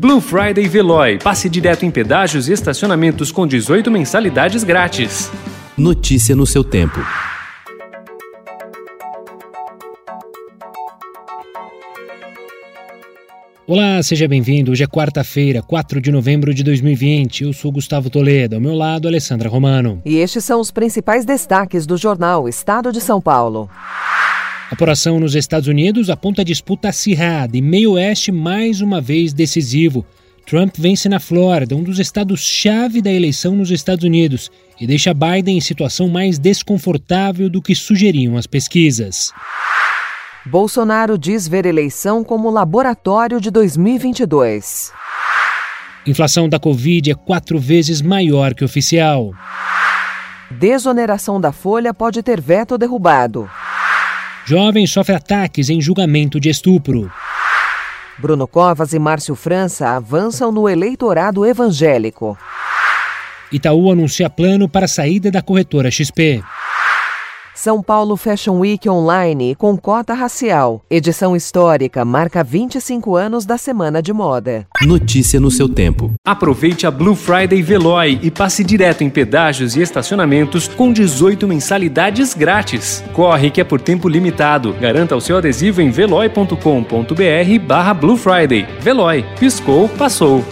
Blue Friday Veloy. Passe direto em pedágios e estacionamentos com 18 mensalidades grátis. Notícia no seu tempo. Olá, seja bem-vindo. Hoje é quarta-feira, 4 de novembro de 2020. Eu sou Gustavo Toledo, ao meu lado, Alessandra Romano. E estes são os principais destaques do jornal Estado de São Paulo. Apuração nos Estados Unidos aponta a disputa acirrada e meio oeste mais uma vez decisivo. Trump vence na Flórida, um dos estados-chave da eleição nos Estados Unidos, e deixa Biden em situação mais desconfortável do que sugeriam as pesquisas. Bolsonaro diz ver eleição como laboratório de 2022. Inflação da Covid é quatro vezes maior que oficial. Desoneração da folha pode ter veto derrubado. Jovem sofre ataques em julgamento de estupro. Bruno Covas e Márcio França avançam no eleitorado evangélico. Itaú anuncia plano para a saída da corretora XP. São Paulo Fashion Week Online com cota racial. Edição histórica marca 25 anos da Semana de Moda. Notícia no seu tempo. Aproveite a Blue Friday Veloy e passe direto em pedágios e estacionamentos com 18 mensalidades grátis. Corre que é por tempo limitado. Garanta o seu adesivo em veloy.com.br barra Blue Friday. Veloy. Piscou, passou.